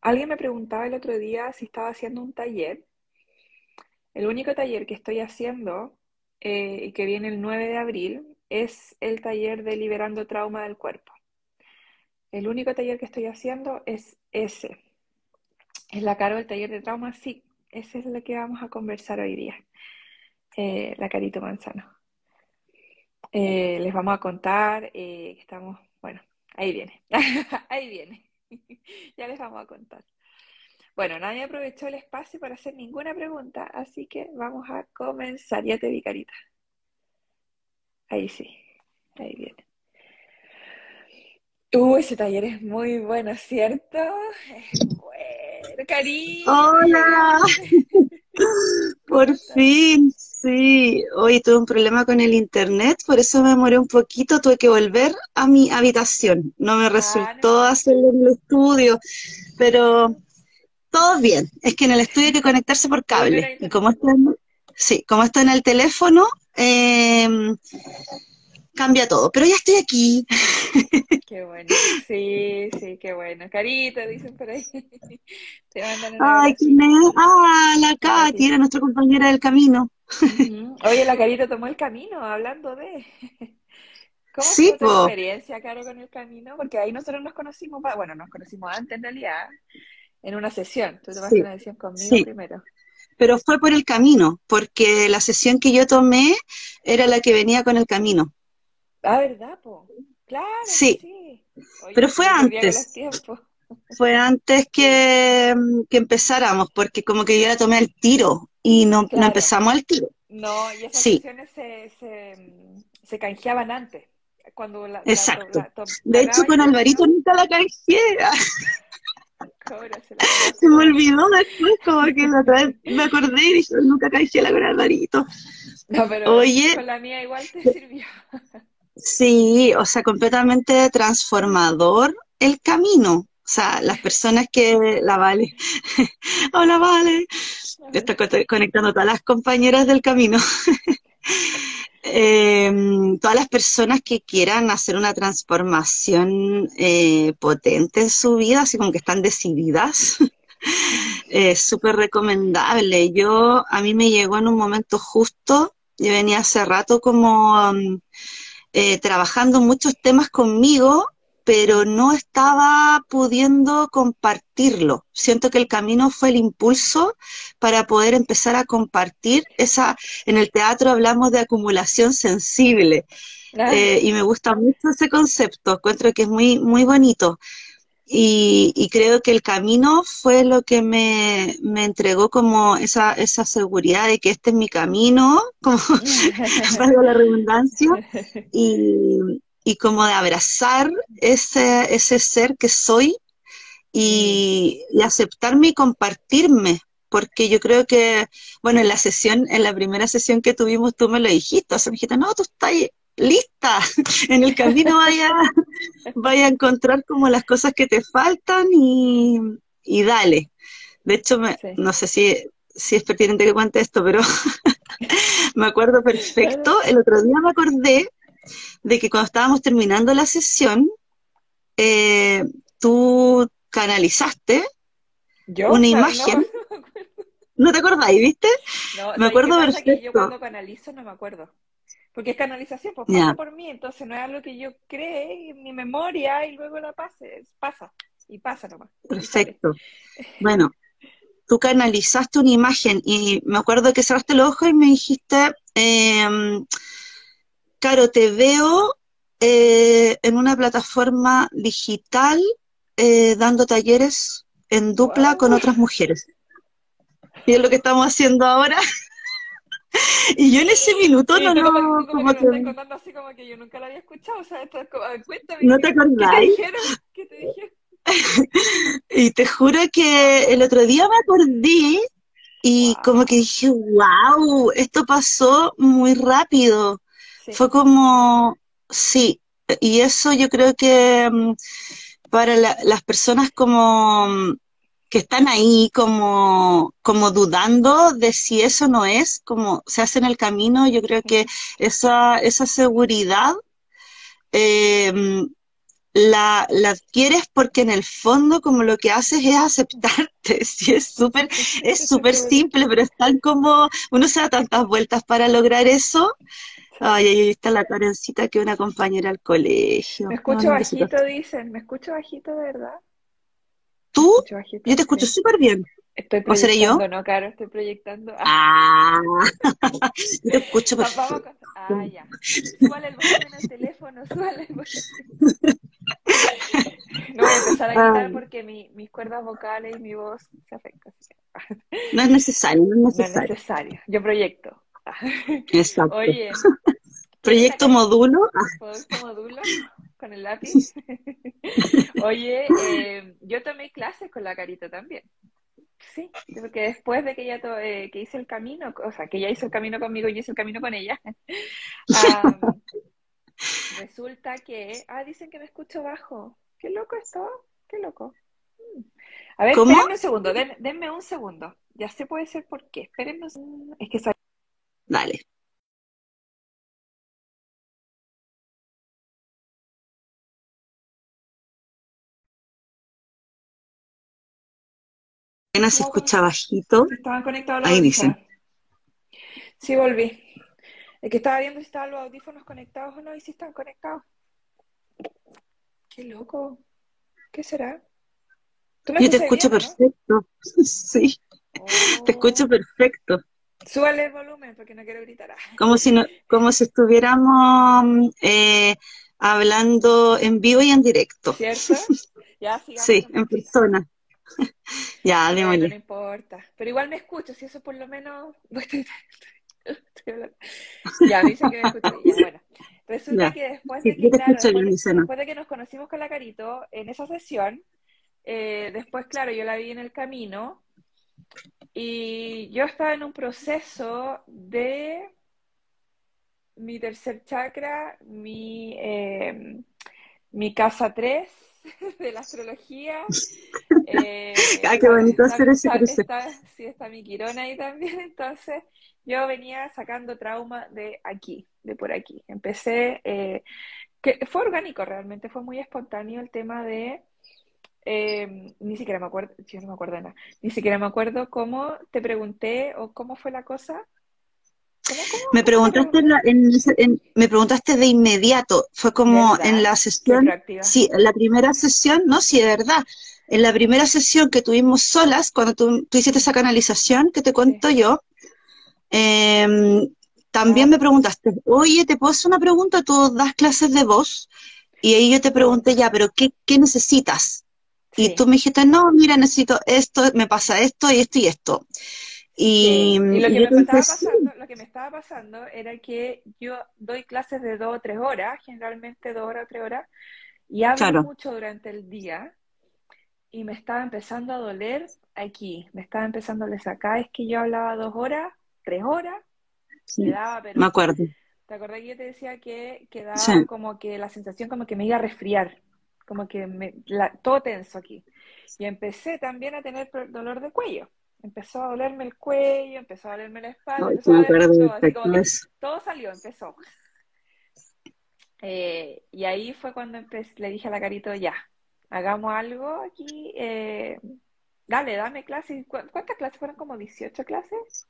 Alguien me preguntaba el otro día si estaba haciendo un taller. El único taller que estoy haciendo eh, y que viene el 9 de abril es el taller de Liberando Trauma del Cuerpo. El único taller que estoy haciendo es ese. ¿Es la caro del taller de trauma? Sí, ese es lo que vamos a conversar hoy día. Eh, la Carito Manzano. Eh, les vamos a contar que estamos, bueno, ahí viene, ahí viene. ya les vamos a contar. Bueno, nadie aprovechó el espacio para hacer ninguna pregunta, así que vamos a comenzar. Ya te vi, carita. Ahí sí, ahí viene. Uh, ese taller es muy bueno, ¿cierto? Es bueno, cariño. Hola. Por fin, sí. Hoy tuve un problema con el internet, por eso me demoré un poquito, tuve que volver a mi habitación. No me resultó hacerlo en el estudio, pero todo bien. Es que en el estudio hay que conectarse por cable. Y como está en, sí, como está en el teléfono, eh, cambia todo. Pero ya estoy aquí. Qué bueno. Sí, sí, qué bueno. Carita, dicen por ahí. Te mandan Ay, ¿quién es? Ah, la Katy, era nuestra compañera del camino. Oye, la Carita tomó el camino, hablando de... ¿Cómo fue tu experiencia, Caro, con el camino? Porque ahí nosotros nos conocimos, bueno, nos conocimos antes en realidad, en una sesión. Tú tomaste una sesión conmigo primero pero fue por el camino, porque la sesión que yo tomé era la que venía con el camino. Ah, ¿verdad, po? Claro. Sí. Pero fue antes. Fue antes que, que, empezáramos, porque como que yo la tomé al tiro y no, no empezamos al tiro. No, y esas sesiones se, se, se, canjeaban antes. Cuando la, Exacto. de hecho, con Alvarito nunca la canjeé. se, me olvidó después, como que la otra vez me acordé y dije, nunca canjeé la con Alvarito. No, pero Oye, con la mía igual te sirvió. Sí, o sea, completamente transformador el camino. O sea, las personas que la Vale, hola Vale, estoy conectando a todas las compañeras del camino. Em, todas las personas que quieran hacer una transformación eh, potente en su vida, así como que están decididas, es súper recomendable. Yo, a mí me llegó en un momento justo, yo venía hace rato como... Eh, trabajando muchos temas conmigo, pero no estaba pudiendo compartirlo. Siento que el camino fue el impulso para poder empezar a compartir esa, en el teatro hablamos de acumulación sensible. Eh, y me gusta mucho ese concepto, encuentro que es muy, muy bonito. Y, creo que el camino fue lo que me, entregó como esa, esa seguridad de que este es mi camino, como valga la redundancia, y, y, como de abrazar ese, ese ser que soy y, y, aceptarme y compartirme, porque yo creo que, bueno, en la sesión, en la primera sesión que tuvimos, tú me lo dijiste, o sea, me dijiste, no, tú estás lista, en el camino vaya, vaya a encontrar como las cosas que te faltan y, dale. De hecho, no sé si, si es pertinente que cuente esto, pero me acuerdo perfecto. El otro día me acordé de que cuando estábamos terminando la sesión, eh, tú canalizaste una imagen. No, te acordáis, viste? me acuerdo perfecto. yo cuando canalizo no me acuerdo. Porque es canalización, pues pasa por mí, entonces no es algo que yo cree en mi memoria y luego la pase, pasa, y pasa nomás. Perfecto. Bueno, tú canalizaste una imagen y me acuerdo que cerraste los ojos y me dijiste, eh, Caro, te veo eh, en una plataforma digital eh, dando talleres en dupla con otras mujeres. Y es lo que estamos haciendo ahora. Y yo en ese minuto no, no, como, que... Me contando así como que yo nunca la había escuchado, o sea, esto es como, cuéntame. ¿No te acordáis? ¿Qué te dijeron? ¿Qué te dijeron? y te juro que el otro día me acordé y como que dije, wow, esto pasó muy rápido. Fue como, sí, y eso yo creo que mm, para las personas como mm, que están ahí como, como dudando de si eso no es, como se hace en el camino, yo creo que esa, esa seguridad eh, la, la, adquieres porque en el fondo como lo que haces es aceptarte, sí, es súper es súper simple, pero es tan como, uno se da tantas vueltas para lograr eso. Ay, ahí está la carencita que una compañera al colegio. Me escucho bajito, dicen, me escucho bajito, de verdad. ¿Tú? yo te escucho súper bien. Estoy proyectando, ¿no, Caro? Estoy proyectando. Ah, yo te escucho perfecto. Ah, ya. Súbale el volumen al teléfono, súbale el volumen. No voy a empezar a gritar porque mi, mis cuerdas vocales y mi voz se afectan. No es necesario, no es necesario. No es necesario. Yo proyecto. Exacto. Oye. Proyecto módulo. Proyecto módulo con el lápiz. Oye, eh, yo tomé clases con la carita también. Sí, porque después de que ella eh, que hice el camino, o sea, que ella hizo el camino conmigo y yo hice el camino con ella, resulta que, ah, dicen que me escucho bajo. Qué loco esto, qué loco. Mm. A ver, espérenme un segundo, denme un segundo. Ya sé puede ser por qué. Espérenme un segundo. Es que Dale. Se escucha bajito. Estaban conectados Ahí dicen. Sí, volví. El que estaba viendo si estaban los audífonos conectados o no y si están conectados. Qué loco. ¿Qué será? Yo te escucho perfecto. sí. Te escucho perfecto. Súbale el volumen porque no quiero gritar. Como si no, como si estuviéramos eh, hablando en vivo y en directo. ¿Cierto? Ya, sí, en persona. ya, démosle. No, importa. Pero igual me escucho, si eso por lo menos. ya, me dicen que me escucho. bueno, resulta que después de que, después, de que nos conocimos con la Carito, en esa sesión, eh, después, claro, yo la vi en el camino y yo estaba en un proceso de mi tercer chakra, mi, eh, mi casa 3 de la astrología. Eh, ah, qué bonito hacer ese cruce. sí, está mi Quirona ahí también. Entonces, yo venía sacando trauma de aquí, de por aquí. Empecé, eh, que fue orgánico realmente, fue muy espontáneo el tema de. Eh, ni siquiera me acuerdo, yo no me acuerdo de nada, ni siquiera me acuerdo cómo te pregunté o cómo fue la cosa, me preguntaste, me preguntaste de inmediato, fue como en la sesión, sí, en la primera sesión, no, sí, de verdad, en la primera sesión que tuvimos solas, cuando tú, hiciste esa canalización que te cuento yo, em, también ah. me preguntaste, oye, ¿te puedo hacer una pregunta? Tú das clases de voz, y ahí yo te pregunté ya, pero ¿qué, qué necesitas? Y tú me dijiste, no, mira, necesito esto, me pasa esto y esto y esto. Y, lo, que me pasando, que me estaba pasando era que yo doy clases de dos o tres horas, generalmente dos horas o tres horas, y hablo mucho durante el día, y me estaba empezando a doler aquí, me estaba empezando a doler. Acá, es que yo hablaba dos horas, tres horas, me daba, pero... Me acuerdo. ¿Te acordás que yo te decía que, quedaba como que la sensación como que me iba a resfriar, como que me, todo tenso aquí? Y empecé también a tener dolor de cuello empezó a dolerme el cuello, empezó a dolerme la espalda, empezó a todo, todo salió, empezó. Eh, y ahí fue cuando le dije a la Carito, ya, hagamos algo aquí, eh, dale, dame clases. ¿Cuántas clases fueron? ¿Como 18 clases?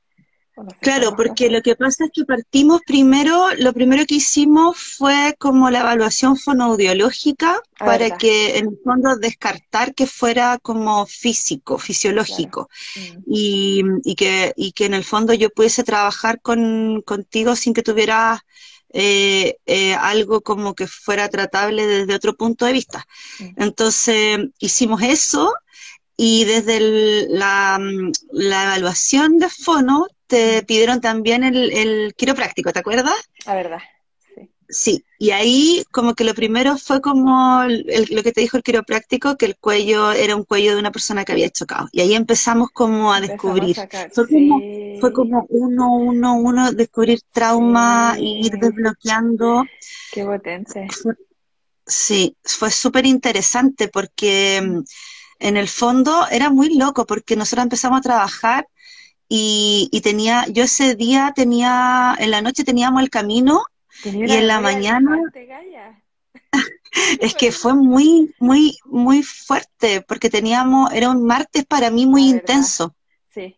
Claro, porque lo que pasa es que partimos primero, lo primero que hicimos fue como la evaluación fonoaudiológica ah, para que en el fondo descartar que fuera como físico, fisiológico, mm. y, y, que, y que en el fondo yo pudiese trabajar con, contigo sin que tuviera eh, eh, algo como que fuera tratable desde otro punto de vista. Mm. Entonces hicimos eso y desde la, la evaluación de fono te pidieron también el, el quiropráctico, ¿te acuerdas? La verdad. Sí, y ahí como que lo primero fue como lo que te dijo el quiropráctico, que el cuello era un cuello de una persona que había chocado. Y ahí empezamos como a descubrir. fue, como, uno, uno, uno, descubrir trauma, y ir desbloqueando. Qué potente. sí, fue súper interesante porque mm, en el fondo era muy loco porque nosotros empezamos a trabajar y, y tenía, yo ese día tenía, en la noche teníamos el camino y en la mañana... es que fue muy, muy, muy fuerte, porque teníamos, era un martes para mí muy intenso. Sí.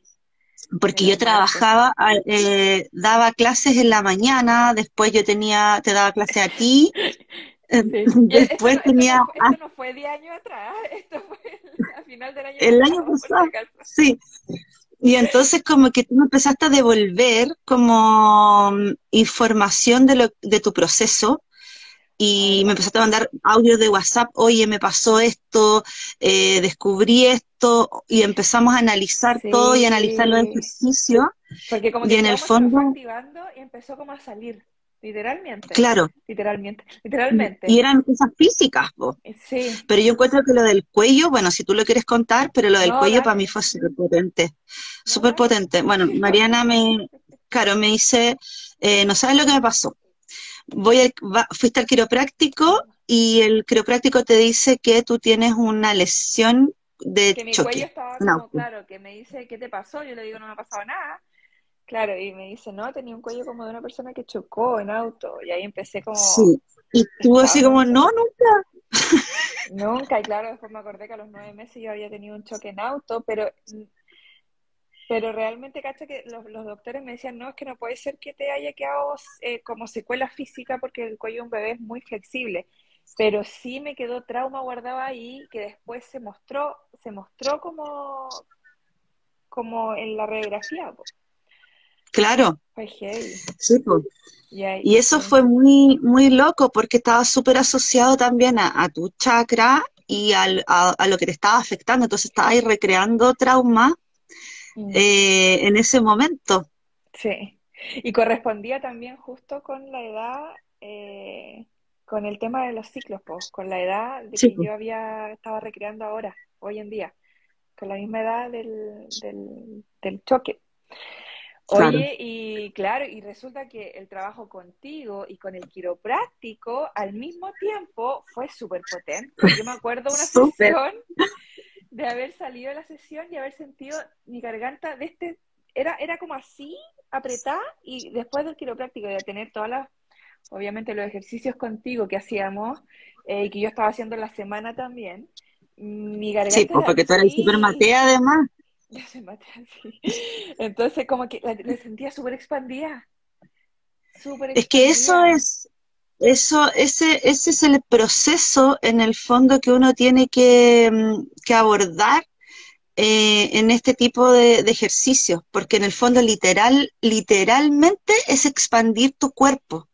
Porque yo trabajaba, eh, daba clases en la mañana, después yo tenía, te daba clases a ti, después tenía... Esto no, fue, de año atrás, esto fue a final del año El año pasado, sí. Y entonces como que tú me empezaste a devolver como mm, información de, lo, de tu proceso y me empezaste a mandar audios de WhatsApp, oye, me pasó esto, eh, descubrí esto, y empezamos a analizar todo y analizar los ejercicios. Porque como que y en el fondo... activando y empezó como a salir. Literalmente. Claro. Literalmente. Literalmente. Y eran cosas físicas, vos. Sí. Pero yo encuentro que lo del cuello, bueno, si tú lo quieres contar, pero lo del cuello para mí fue súper potente. Súper potente. Bueno, Mariana me, claro, me dice, eh, no sabes lo que me pasó. Voy a, fuiste al quiropráctico y el quiropráctico te dice que tú tienes una lesión de que mi choque. cuello estaba como, claro, que me dice, ¿qué te pasó? Yo le digo, no me ha pasado nada Claro, y me dice, no, tenía un cuello como de una persona que chocó en auto. Y ahí empecé como... Sí, y tú así como, no, nunca. Nunca, y claro, después me acordé que a los nueve meses yo había tenido un choque en auto, pero pero realmente, cacha, que los, doctores me decían, no, es que no puede ser que te haya quedado eh, como secuela física porque el cuello de un bebé es muy flexible. Pero sí me quedó trauma guardado ahí que después se mostró, se mostró como, como en la radiografía. Claro. Sí, pues. Y eso fue muy, muy loco porque estaba súper asociado también a, tu chakra y al, a, lo que te estaba afectando. Entonces estaba ahí recreando trauma mm. eh, en ese momento. Sí. Y correspondía también justo con la edad, eh, con el tema de los ciclos, pues, con la edad de que yo había estaba recreando ahora, hoy en día, con la misma edad del, del, del choque. Oye, y claro, y resulta que el trabajo contigo y con el quiropráctico al mismo tiempo fue súper potente. Yo me acuerdo una sesión de haber salido de la sesión y haber sentido mi garganta de este, era, era como así, apretada, y después del quiropráctico de tener todas las, obviamente los ejercicios contigo que hacíamos eh, y que yo estaba haciendo la semana también, mi garganta... Sí, pues porque tú eres súper matea además. Entonces, como que la, sentía súper expandida. Es que eso es, eso, ese, ese es el proceso en el fondo que uno tiene que, mm, abordar eh, en este tipo de, ejercicios, porque en el fondo literal, literalmente es expandir tu cuerpo.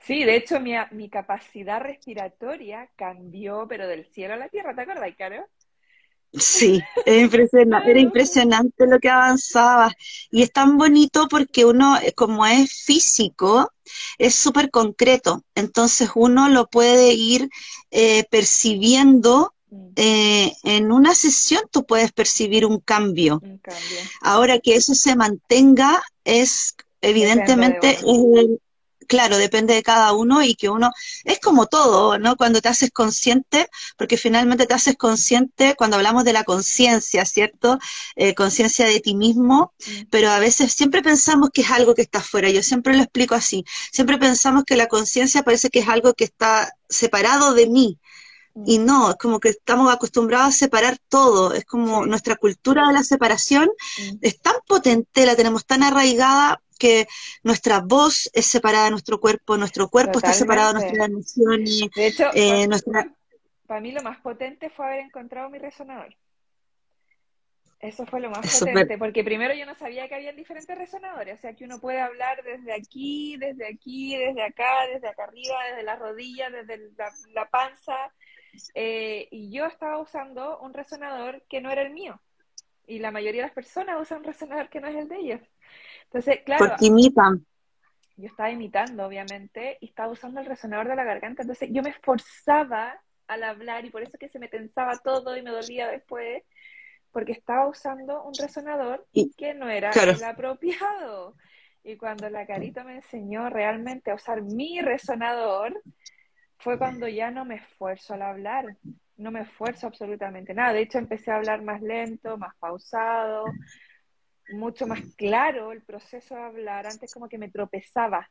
Sí, de hecho mi, mi capacidad respiratoria cambió, pero del cielo a la tierra, ¿te acuerdas, Caro? Sí, era impresionante, era impresionante lo que avanzaba. Y es tan bonito porque uno, eh, como es físico, es súper concreto. Entonces uno lo puede ir eh, percibiendo. Mm. Eh, en una sesión tú puedes percibir un cambio. Ahora que eso se mantenga es evidentemente claro, depende de cada uno y que uno, es como todo, ¿no? Cuando te haces consciente, porque finalmente te haces consciente cuando hablamos de la conciencia, ¿cierto? Eh, conciencia de ti mismo, mm. pero a veces siempre pensamos que es algo que está afuera, yo siempre lo explico así, siempre pensamos que la conciencia parece que es algo que está separado de mí. Y no, es como que estamos acostumbrados a separar todo, es como nuestra cultura de la separación mm. es tan potente, la tenemos tan arraigada que nuestra voz es separada de nuestro cuerpo, nuestro cuerpo está separado de nuestras emociones. De hecho, eh, para, mí lo más potente fue haber encontrado mi resonador. Eso fue lo más potente, porque primero yo no sabía que había diferentes resonadores, o sea que uno puede hablar desde aquí, desde aquí, desde acá, desde acá arriba, desde la rodilla, desde la, panza, eh, y yo estaba usando un resonador que no era el mío, y la mayoría de las personas usan un resonador que no es el de ellos. Entonces, claro. Porque imitan. yo estaba imitando, obviamente, y estaba usando el resonador de la garganta, entonces yo me esforzaba al hablar y por eso que se me tensaba todo y me dolía después, porque estaba usando un resonador que no era el apropiado. Y cuando la carita me enseñó realmente a usar mi resonador, fue cuando ya no me esfuerzo al hablar, no me esfuerzo absolutamente nada. De hecho, empecé a hablar más lento, más pausado, mucho más claro el proceso de hablar. Antes como que me tropezaba.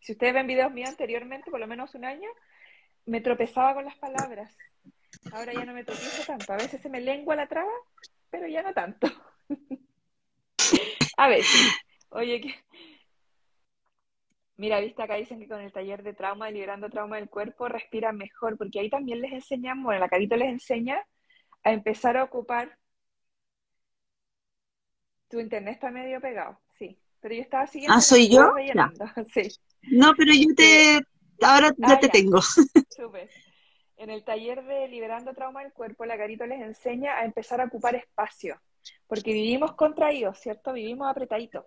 Si ustedes ven videos míos anteriormente, por lo menos un año, me tropezaba con las palabras. Ahora ya no me tropiezo tanto. A veces se me lengua la traba, pero ya no tanto. a veces. Oye, que... Mira, viste acá dicen que con el taller de trauma, liberando trauma del cuerpo, respiran mejor, porque ahí también les enseñamos, bueno, la carita les enseña a empezar a ocupar. Tu internet está medio pegado, sí. Pero yo estaba siguiendo. Ah, soy yo. Sí. No, pero yo te. Ahora ya ah, te tengo. Súper. En el taller de Liberando Trauma del Cuerpo, la Carito les enseña a empezar a ocupar espacio, porque vivimos contraídos, ¿cierto? Vivimos apretaditos.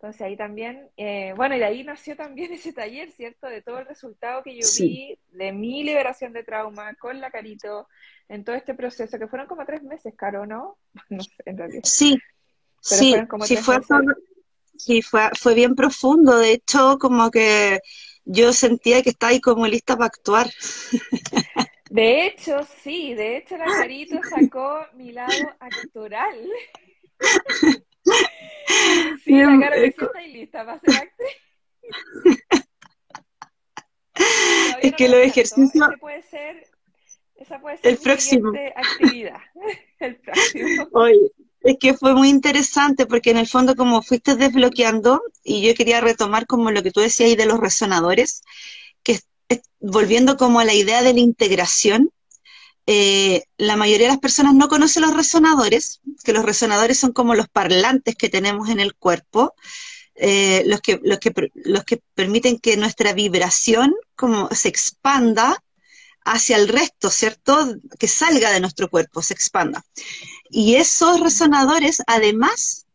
Entonces ahí también, eh, bueno, y de ahí nació también ese taller, ¿cierto? De todo el resultado que yo vi de mi liberación de trauma con la Carito en todo este proceso, que fueron como tres meses, Caro, ¿no? no sé, en realidad. Sí, sí, sí, fue, sí fue, fue bien profundo. De hecho, como que yo sentía que estaba ahí como lista para actuar. De hecho, sí, de hecho la Carito sacó mi lado actoral. Sí, la cara de está lista para ser actriz. es que los ejercicios. puede ser, esa puede ser el próximo. actividad. el próximo. Oye, es que fue muy interesante porque en el fondo como fuiste desbloqueando y yo quería retomar como lo que tú decías ahí de los resonadores, que volviendo como a la idea de la integración, eh, la mayoría de las personas no conocen los resonadores, que los resonadores son como los parlantes que tenemos en el cuerpo, eh, los, que, los, que, los que permiten que nuestra vibración como se expanda hacia el resto, ¿cierto? Que salga de nuestro cuerpo, se expanda. Y esos resonadores, además,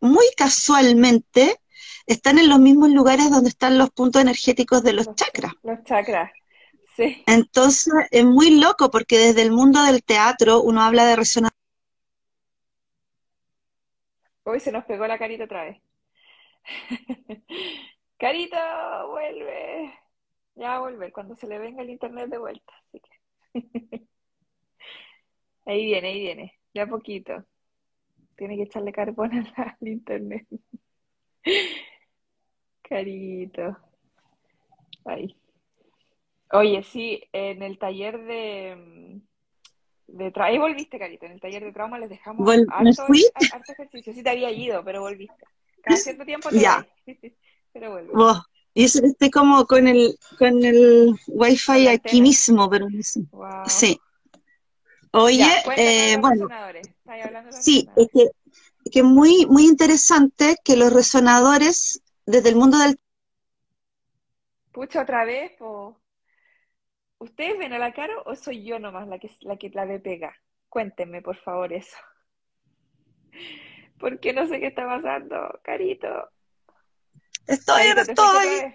muy casualmente, están en los mismos lugares donde están los puntos energéticos de los chakras. Los chakras, sí. Entonces, es muy loco porque desde el mundo del teatro uno habla de resonadores. Uy, se nos pegó la carita otra vez. Carita, vuelve. Ya va a volver cuando se le venga el internet de vuelta. Así que... ahí viene, ahí viene. Ya poquito. Tiene que echarle carbón al, internet. Carito. Ahí. Oye, sí, en el taller de, de ahí volviste, Carito, en el taller de trauma les dejamos harto, harto, ejercicio. Sí te había ido, pero volviste. Cada cierto tiempo te ya. pero vuelve. Y eso estoy como con el, con el wifi aquí mismo, pero no sé. Sí. Oye, eh, bueno, sí, es que, es que muy, muy interesante que los resonadores desde el mundo del... Pucha, otra vez, po. ¿Ustedes ven a la cara o soy yo nomás la que la que la ve pega? Cuéntenme, por favor, eso. Porque no sé qué está pasando, carito. Estoy, no estoy.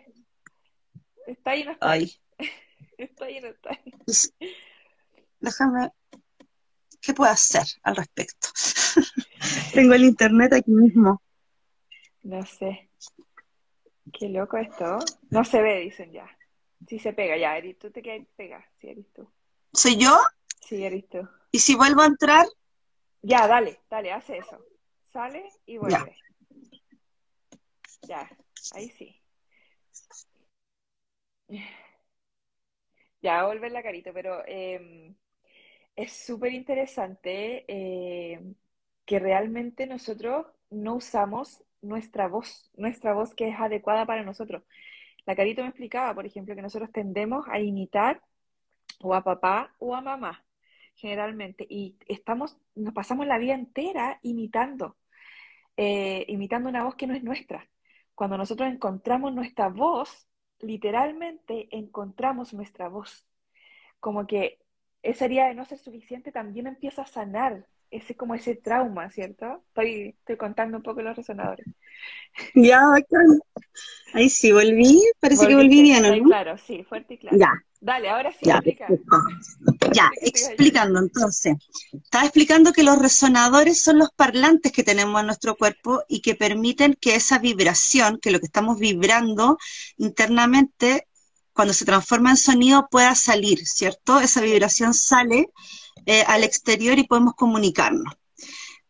Está ahí, no está. Ay. Estoy no está. Déjame. ¿Qué puedo hacer al respecto? Tengo el internet aquí mismo. No sé. Qué loco esto. No se ve, dicen ya. Sí se pega, ya, Eris, tú te quedas pega, sí, eres tú. ¿Soy yo? Sí, eres tú. ¿Y si vuelvo a entrar? Ya, dale, dale, hace eso. Sale y vuelve. Ya, ahí sí. Ya, volver la carita, pero em, es súper interesante em, que realmente nosotros no usamos nuestra voz, nuestra voz que es adecuada para nosotros. La carita me explicaba, por ejemplo, que nosotros tendemos a imitar o a papá o a mamá, generalmente, y estamos, nos pasamos la vida entera imitando, eh, imitando una voz que no es nuestra. Cuando nosotros encontramos nuestra voz, literalmente encontramos nuestra voz. Como que esa herida de no ser suficiente también empieza a sanar ese como ese trauma, ¿cierto? Estoy, estoy contando un poco los resonadores. Ya, Ahí sí, volví, parece que volví bien, ¿no? Claro, sí, fuerte y claro. Ya. Dale, ahora sí, ya, explica. Ya, explicando entonces. Estaba explicando que los resonadores son los parlantes que tenemos en nuestro cuerpo y que permiten que esa vibración, que lo que estamos vibrando internamente, cuando se transforma en sonido, pueda salir, ¿cierto? Esa vibración sale eh, al exterior y podemos comunicarnos.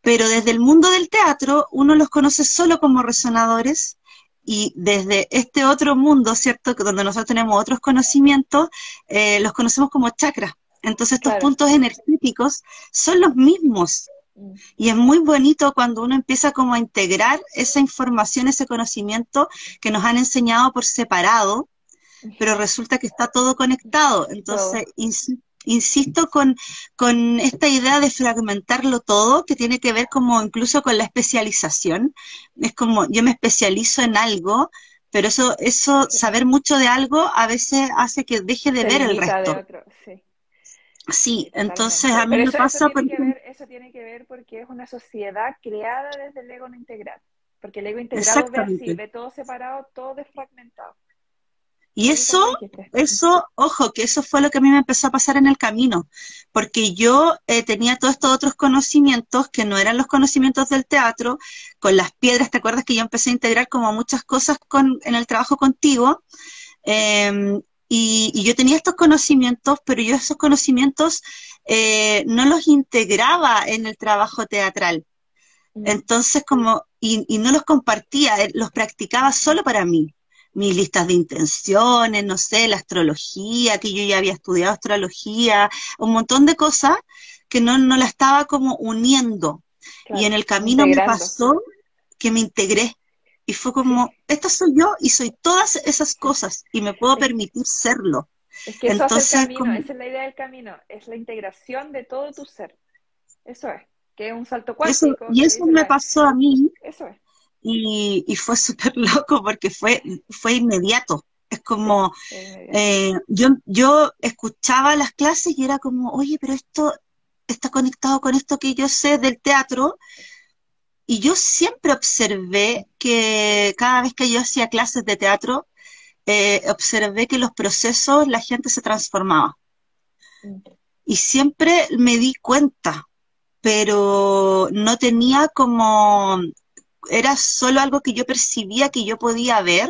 Pero desde el mundo del teatro, uno los conoce solo como resonadores y desde este otro mundo, ¿cierto? Donde nosotros tenemos otros conocimientos, eh, los conocemos como chakras. Entonces estos puntos energéticos son los mismos. Y es muy bonito cuando uno empieza como a integrar esa información, ese conocimiento que nos han enseñado por separado, pero resulta que está todo conectado. Entonces, insisto con, con esta idea de fragmentarlo todo, que tiene que ver como incluso con la especialización. Es como yo me especializo en algo, pero eso, eso, saber mucho de algo a veces hace que deje de ver el resto. sí. entonces a mí me pasa porque... eso tiene que ver porque es una sociedad creada desde el ego no integral. Porque el ego integrado ve así, ve todo separado, todo desfragmentado. Y eso, eso, ojo, que eso fue lo que a mí me empezó a pasar en el camino, porque yo eh, tenía todos estos otros conocimientos que no eran los conocimientos del teatro, con las piedras, ¿te acuerdas que yo empecé a integrar como muchas cosas con, en el trabajo contigo? Em, y, yo tenía estos conocimientos, pero yo esos conocimientos eh, no los integraba en el trabajo teatral. Mm. Entonces, como, y, y no los compartía, eh, los practicaba solo para mí mis listas de intenciones, no sé, la astrología, que yo ya había estudiado astrología, un montón de cosas que no, no la estaba como uniendo. y en el camino me pasó que me integré. Y fue como, esta soy yo y soy todas esas cosas y me puedo permitir serlo. Es que eso Entonces, es el camino, esa es la idea del camino, es la integración de todo tu ser. Eso es, que es un salto cuántico. y eso me pasó a mí. Eso es y, fue súper loco porque fue, fue inmediato. Es como, eh, yo, yo escuchaba las clases y era como, oye, pero esto está conectado con esto que yo sé del teatro. Y yo siempre observé que cada vez que yo hacía clases de teatro, eh, observé que los procesos, la gente se transformaba. Y siempre me di cuenta, pero no tenía como era solo algo que yo percibía que yo podía ver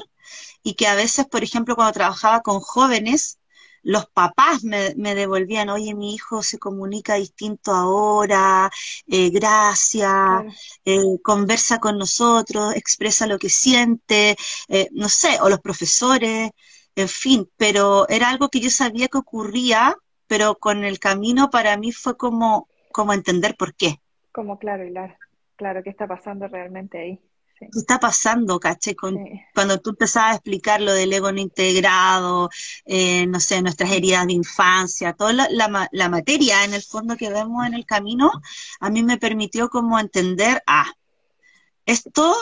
y que a veces, por ejemplo, cuando trabajaba con jóvenes, los papás me, devolvían, oye, mi hijo se comunica distinto ahora, eh, gracias, eh, conversa con nosotros, expresa lo que siente, eh, no sé, o los profesores, en fin, pero era algo que yo sabía que ocurría, pero con el camino para mí fue como, como entender por qué. Como claro, Hilar. Claro, ¿qué está pasando realmente ahí? ¿Qué está pasando, caché? Cuando tú empezabas a explicar lo del ego no integrado, eh, no sé, nuestras heridas de infancia, toda la, la, materia en el fondo que vemos en el camino, a mí me permitió como entender, ah, esto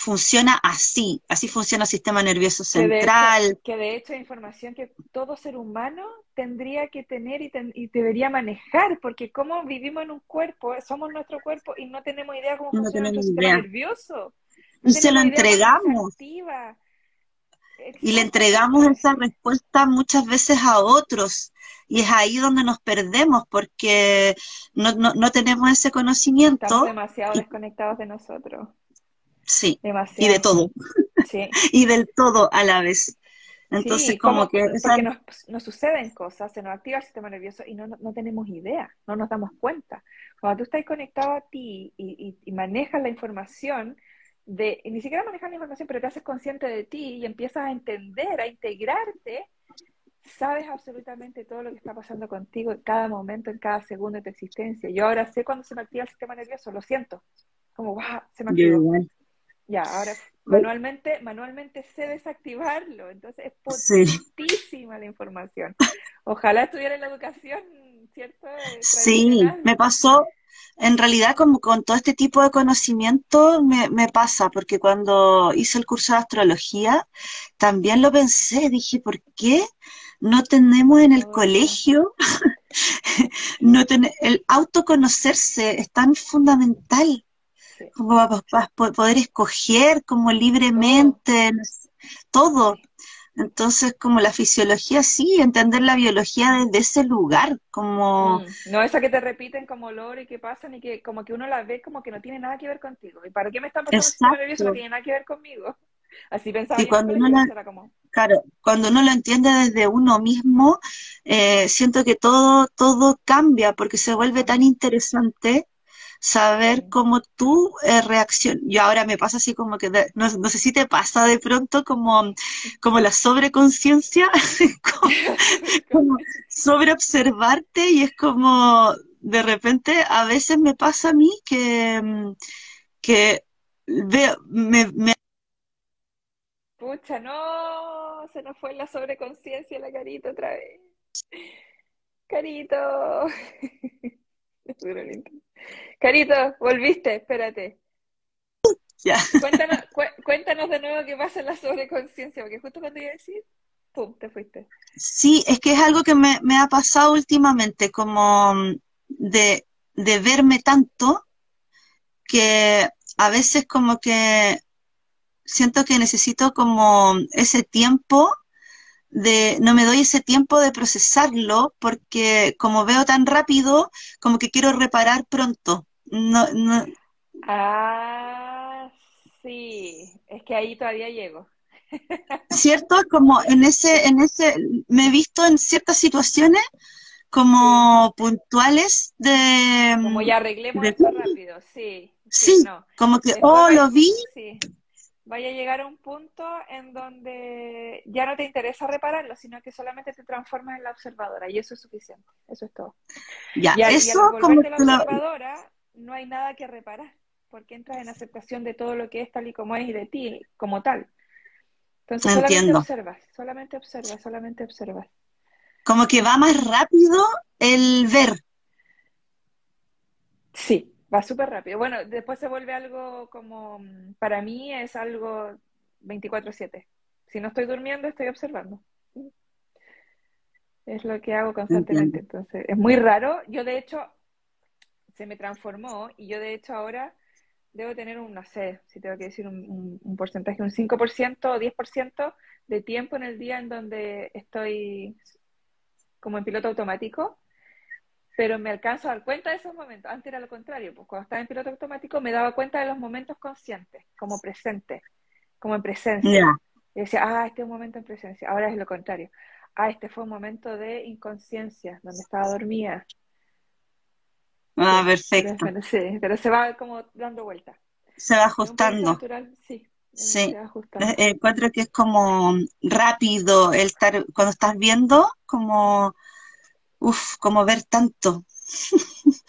funciona así, así funciona el sistema nervioso central. Que de hecho, es información que todo ser humano tendría que tener y, debería manejar, porque como vivimos en un cuerpo, somos nuestro cuerpo y no tenemos idea cómo funciona nuestro sistema nervioso. y se lo entregamos. Y le entregamos esa respuesta muchas veces a otros. Y es ahí donde nos perdemos porque no, no, tenemos ese conocimiento. Estamos demasiado desconectados de nosotros. Sí, y de todo. y del todo a la vez. Entonces, como, que... Porque nos, suceden cosas, se nos activa el sistema nervioso y no, no, tenemos idea, no nos damos cuenta. Cuando tú estás conectado a ti y, y, manejas la información, de, ni siquiera manejas la información, pero te haces consciente de ti y empiezas a entender, a integrarte, sabes absolutamente todo lo que está pasando contigo en cada momento, en cada segundo de tu existencia. Yo ahora sé cuando se me activa el sistema nervioso, lo siento. Como, wow, se me activó. Ya, ahora manualmente, manualmente sé desactivarlo, entonces es potentísima la información. Ojalá estuviera en la educación, ¿cierto? Sí, me pasó, en realidad como con todo este tipo de conocimiento me, me, pasa, porque cuando hice el curso de astrología, también lo pensé, dije, ¿por qué no tenemos en el oh. colegio no tener, el autoconocerse es tan fundamental como para, poder escoger como libremente todo. Entonces, como la fisiología, sí, entender la biología desde ese lugar, como... Mm, no esa que te repiten como olor y que pasan y que como que uno la ve como que no tiene nada que ver contigo. ¿Y para qué me están pasando nervioso? No tiene nada que ver conmigo. Así pensaba. Y cuando uno, como... claro, cuando uno lo entiende desde uno mismo, eh, siento que todo, todo cambia porque se vuelve tan interesante saber cómo tú eh, reaccionas. Yo ahora me pasa así como que, no, sé si te pasa de pronto como, como la sobreconciencia, como, como sobreobservarte y es como, de repente, a veces me pasa a mí que, que veo, me, me Pucha, no, se nos fue la sobreconciencia la carita otra vez. Carito. Carito, volviste, espérate. Ya. Cuéntanos, cuéntanos de nuevo qué pasa en la sobreconciencia, porque justo cuando iba a decir, pum, te fuiste. Sí, es que es algo que me, ha pasado últimamente, como de, de verme tanto que a veces como que siento que necesito como ese tiempo de, no me doy ese tiempo de procesarlo porque como veo tan rápido, como que quiero reparar pronto. No, no. Ah, sí, es que ahí todavía llego. ¿Cierto? Como en ese, en ese, me he visto en ciertas situaciones como puntuales de... Como ya arreglemos esto rápido, sí. Sí, como que, oh, lo vi, sí vaya a llegar a un punto en donde ya no te interesa repararlo, sino que solamente te transformas en la observadora y eso es suficiente, eso es todo. Ya, y, eso como la observadora no hay nada que reparar, porque entras en aceptación de todo lo que es tal y como es y de ti como tal. Entonces solamente observas, solamente observas, solamente observas. Como que va más rápido el ver. Sí, Va súper rápido. Bueno, después se vuelve algo como, para mí es algo 24/7. Si no estoy durmiendo, estoy observando. Es lo que hago constantemente. Entonces, es muy raro. Yo de hecho, se me transformó y yo de hecho ahora debo tener un, no sé, si tengo que decir un, un porcentaje, un 5% o 10% de tiempo en el día en donde estoy como en piloto automático pero me alcanzo a dar cuenta de esos momentos. Antes era lo contrario, pues cuando estaba en piloto automático me daba cuenta de los momentos conscientes, como presentes, como en presencia. Y decía, ah, este es un momento en presencia. Ahora es lo contrario. Ah, este fue un momento de inconsciencia, donde estaba dormida. Ah, perfecto. Pero, sí, pero se va como dando vuelta. Se va ajustando. sí. Sí, encuentro que es como rápido el estar, cuando estás viendo, como Uf, como ver tanto.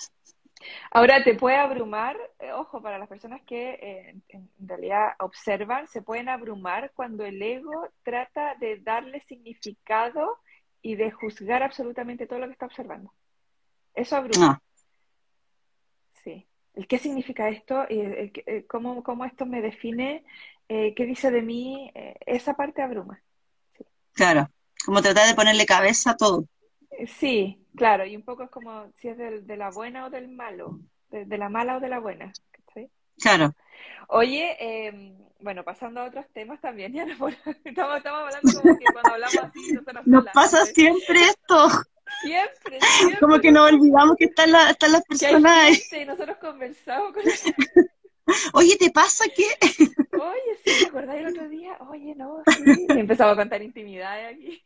Ahora te puede abrumar, eh, ojo, para las personas que eh, en realidad observan, se pueden abrumar cuando el ego trata de darle significado y de juzgar absolutamente todo lo que está observando. Eso abruma. Ah. Sí. ¿El qué significa esto? y ¿cómo, ¿Cómo esto me define? Eh, ¿Qué dice de mí? esa parte abruma. Claro, como tratar de ponerle cabeza a todo. Sí, claro, y un poco es como si es de, la buena o del malo, de, la mala o de la buena. Claro. Oye, em, bueno, pasando a otros temas también, ya no, estamos, estamos, hablando como que cuando hablamos así no se nos, nos pasa siempre esto. Siempre, siempre. Como que nos olvidamos que están, están las personas. Y nosotros conversamos con Oye, ¿te pasa qué? Oye, sí, ¿te acordás el otro día? Oye, no, sí. Y empezamos a contar intimidades aquí.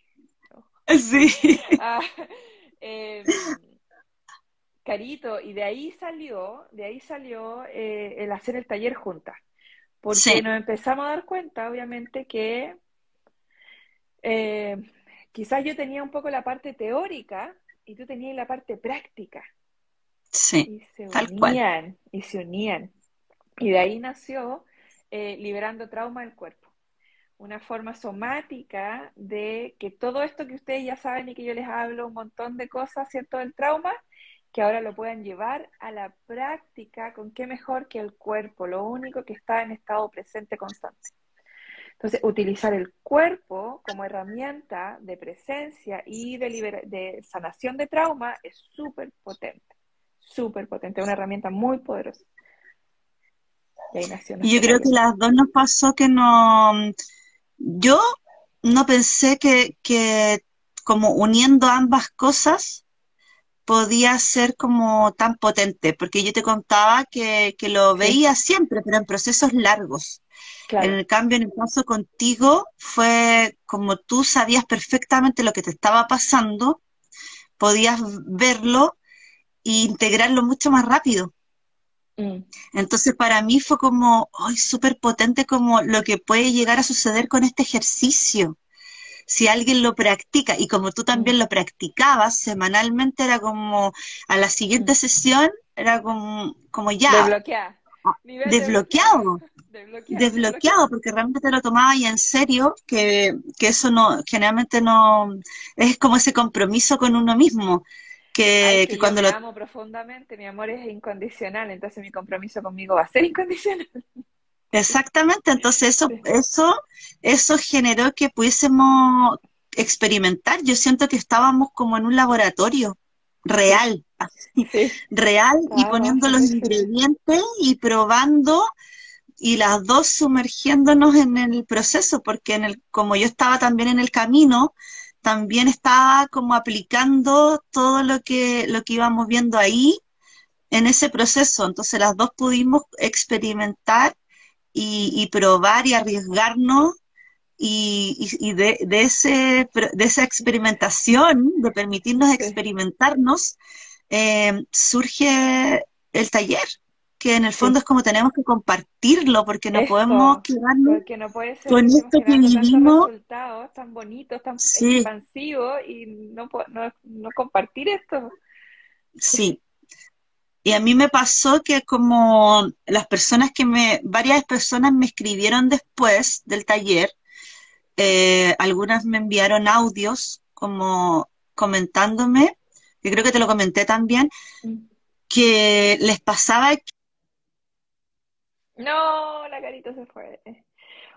Sí. Ah, em, carito, y de ahí salió, de ahí salió eh, el hacer el taller juntas. Porque nos empezamos a dar cuenta, obviamente, que eh, quizás yo tenía un poco la parte teórica y tú tenías la parte práctica. Sí, y se unían, y se unían. Y de ahí nació eh, liberando trauma del cuerpo una forma somática de que todo esto que ustedes ya saben y que yo les hablo un montón de cosas, ¿cierto? Del trauma, que ahora lo puedan llevar a la práctica con qué mejor que el cuerpo, lo único que está en estado presente constante. Entonces, utilizar el cuerpo como herramienta de presencia y de, de sanación de trauma es súper potente, súper potente, una herramienta muy poderosa. Y yo creo que las dos nos pasó que no, yo no pensé que, que como uniendo ambas cosas podía ser como tan potente, porque yo te contaba que, que lo veía siempre, pero en procesos largos. En el cambio, en el caso contigo, fue como tú sabías perfectamente lo que te estaba pasando, podías verlo e integrarlo mucho más rápido. Mm. Entonces para mí fue como, ay, súper potente como lo que puede llegar a suceder con este ejercicio. Si alguien lo practica, y como tú también mm. lo practicabas semanalmente, era como a la siguiente mm. sesión, era como, como ya. Desbloqueado. Desbloqueado. Desbloqueado, porque realmente te lo tomabas y en serio, que, que eso no, generalmente no, es como ese compromiso con uno mismo que, cuando lo amo profundamente, mi amor es incondicional, entonces mi compromiso conmigo va a ser incondicional. Exactamente, entonces eso, eso, eso generó que pudiésemos experimentar. Yo siento que estábamos como en un laboratorio real, real, y poniendo los ingredientes y probando y las dos sumergiéndonos en el proceso, porque en el, como yo estaba también en el camino, también estaba como aplicando todo lo que, lo que íbamos viendo ahí en ese proceso. Entonces las dos pudimos experimentar y, probar y arriesgarnos y, de, ese, de esa experimentación, de permitirnos experimentarnos, eh, surge el taller que en el fondo es como tenemos que compartirlo, porque no podemos quedarnos no puede ser con esto que vivimos. resultados tan bonitos, tan expansivos, y no, no, no compartir esto. Sí. Y a mí me pasó que como las personas que me, varias personas me escribieron después del taller, eh, algunas me enviaron audios como comentándome, que creo que te lo comenté también, que les pasaba no, la carito se fue.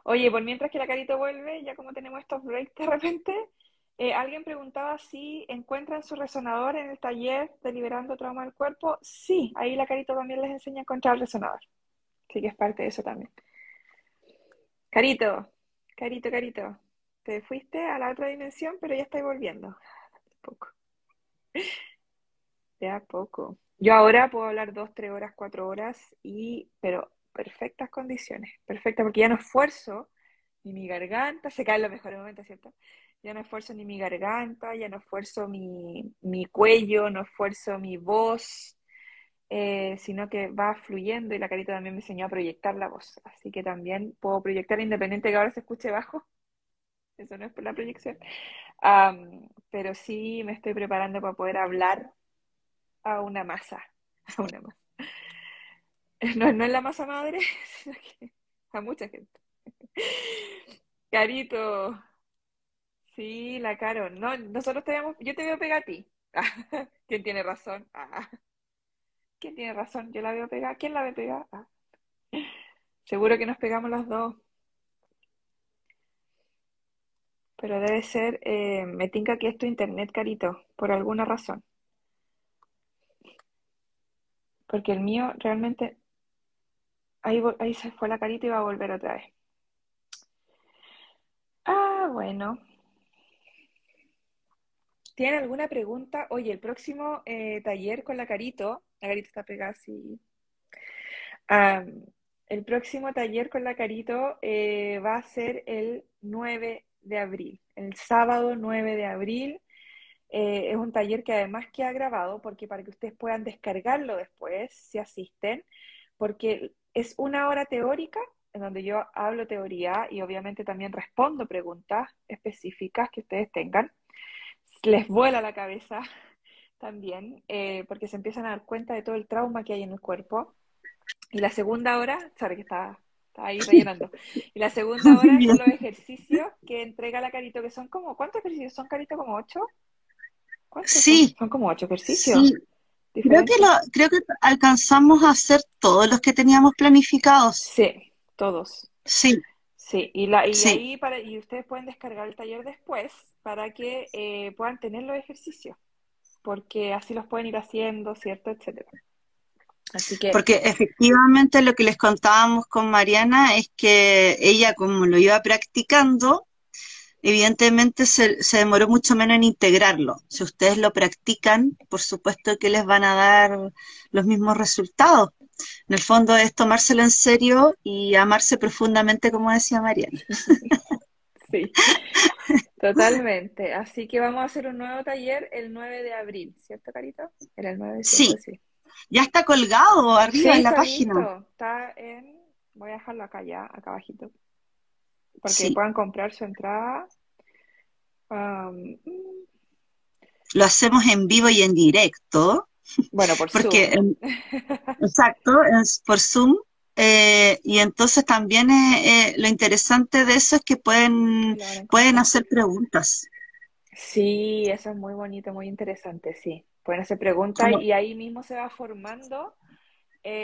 Oye, por mientras que la carito vuelve, ya como tenemos estos breaks de repente, eh, alguien preguntaba si encuentran su resonador en el taller de Liberando Trauma del Cuerpo. Sí, ahí la carito también les enseña a encontrar el resonador. Así que es parte de eso también. Carito, carito, carito. Te fuiste a la otra dimensión, pero ya estoy volviendo. De poco. De a poco. Yo ahora puedo hablar dos, tres horas, cuatro horas, y, pero perfectas condiciones, perfecta, porque ya no esfuerzo ni mi garganta, se cae en los mejores momentos, ¿cierto? Ya no esfuerzo ni mi garganta, ya no esfuerzo mi, mi cuello, no esfuerzo mi voz, eh, sino que va fluyendo y la carita también me enseñó a proyectar la voz, así que también puedo proyectar independiente que ahora se escuche bajo, eso no es por la proyección, pero sí me estoy preparando para poder hablar a una masa, a una masa. No, no es la masa madre, sino que a mucha gente. Carito. Sí, la Caro. No, nosotros te yo te veo pegar a ti. ¿Quién tiene razón? Ah. ¿Quién tiene razón? Yo la veo pegar. ¿Quién la ve pegar? Ah. Seguro que nos pegamos los dos. Pero debe ser, eh, me tinca que es tu internet, Carito, por alguna razón. Porque el mío realmente Ahí, se fue la carita y va a volver otra vez. Ah, bueno. ¿Tienen alguna pregunta? Oye, el próximo eh, taller con la carito, la está pegada así. el próximo taller con la carito eh, va a ser el 9 de abril, el sábado 9 de abril. Eh, es un taller que además que ha grabado, porque para que ustedes puedan descargarlo después, si asisten, porque es una hora teórica en donde yo hablo teoría y obviamente también respondo preguntas específicas que ustedes tengan. Les vuela la cabeza también, eh, porque se empiezan a dar cuenta de todo el trauma que hay en el cuerpo. Y la segunda hora, sabe que está, ahí rellenando. Y la segunda hora son los ejercicios que entrega la Carito, que son como, ¿cuántos ejercicios son, Carito? ¿Como ocho? sí. Son? como ocho ejercicios. Creo que, lo, creo que alcanzamos a hacer todos los que teníamos planificados. Sí, todos. Sí. Sí, y, la, y ahí para, y ustedes pueden descargar el taller después para que eh, puedan tener los ejercicios, porque así los pueden ir haciendo, ¿cierto? Etcétera. Así que... Porque efectivamente lo que les contábamos con Mariana es que ella como lo iba practicando, evidentemente se, se, demoró mucho menos en integrarlo. Si ustedes lo practican, por supuesto que les van a dar los mismos resultados. En el fondo es tomárselo en serio y amarse profundamente, como decía Mariana. Sí, totalmente. Así que vamos a hacer un nuevo taller el 9 de abril, ¿cierto, Carita? Era el 9 de sí. sí. Ya está colgado arriba en la página. Está en, voy a dejarlo acá ya, acá abajito, porque puedan comprar su entrada. Um, Lo hacemos en vivo y en directo. Bueno, por porque, Zoom. exacto, es por Zoom. Eh, y entonces también eh, eh, lo interesante de eso es que pueden, pueden hacer preguntas. Sí, eso es muy bonito, muy interesante, sí. Pueden hacer preguntas y ahí mismo se va formando,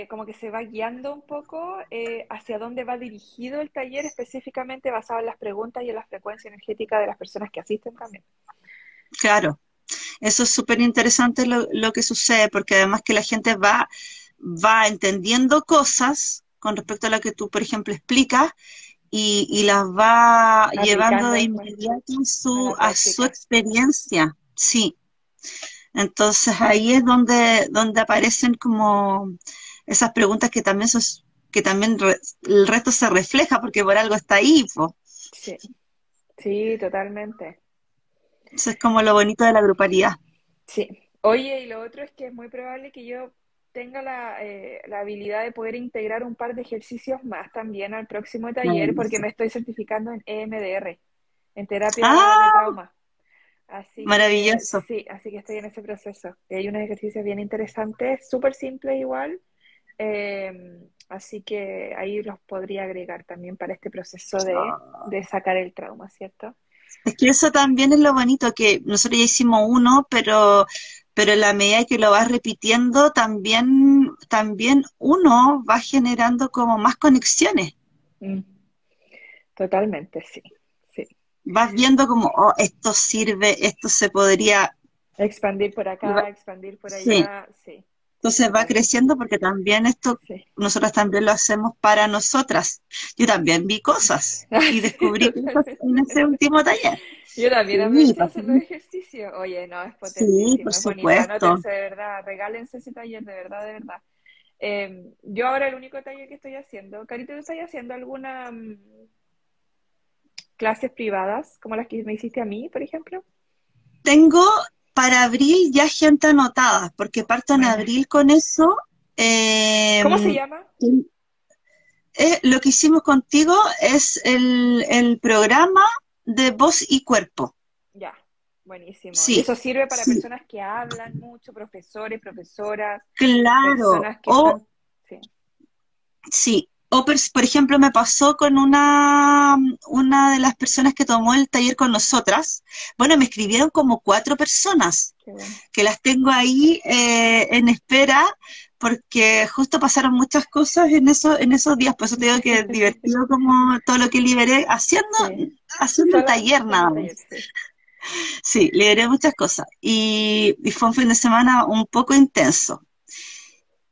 como que se va guiando un poco hacia dónde va dirigido el taller específicamente basado en las preguntas y en la frecuencia energética de las personas que asisten también. Claro, eso es súper interesante lo, que sucede, porque además que la gente va, va entendiendo cosas con respecto a lo que tú, por ejemplo, explicas, y, las va llevando de inmediato su, a su experiencia. Sí. Entonces ahí es donde, donde aparecen como esas preguntas que también son, que también el resto se refleja porque por algo está ahí. Sí. sí, totalmente. Eso es como lo bonito de la grupalidad. Sí. Oye, y lo otro es que es muy probable que yo tenga la, eh, la habilidad de poder integrar un par de ejercicios más también al próximo taller, porque me estoy certificando en EMDR, en terapia de ¡Ah! trauma. Así Maravilloso. sí, así que estoy en ese proceso. Y hay unos ejercicios bien interesantes, súper simples igual. Em, así que ahí los podría agregar también para este proceso de, ah. de sacar el trauma, ¿cierto? Es que eso también es lo bonito, que nosotros ya hicimos uno, pero, pero en la medida que lo vas repitiendo, también, también uno va generando como más conexiones. Mm. Totalmente, sí, sí. Vas viendo como, oh, esto sirve, esto se podría... Expandir por acá, expandir por allá, sí. Entonces va creciendo porque también esto, nosotros también lo hacemos para nosotras. Yo también vi cosas y descubrí cosas en ese último taller. Yo también a hacer los ejercicios. Oye, no, es potentísimo, sí, por supuesto. de verdad, regálense ese taller, de verdad, de verdad. Em, yo ahora el único taller que estoy haciendo, Carito, ¿tú estás haciendo alguna mm, clases privadas, como las que me hiciste a mí, por ejemplo? Tengo para abril ya gente anotada, porque parto en abril con eso. Eh, ¿Cómo se llama? Eh, lo que hicimos contigo es el, programa de voz y cuerpo. Ya, buenísimo. Sí, eso sirve para personas que hablan mucho, profesores, profesoras. Claro. sí. sí, o, por ejemplo, me pasó con una, una de las personas que tomó el taller con nosotras. Bueno, me escribieron como cuatro personas que las tengo ahí eh, en espera porque justo pasaron muchas cosas en, eso, en esos días. Por eso te digo que divertido como todo lo que liberé haciendo, haciendo taller nada más. Sí, liberé muchas cosas. Y, y fue un fin de semana un poco intenso.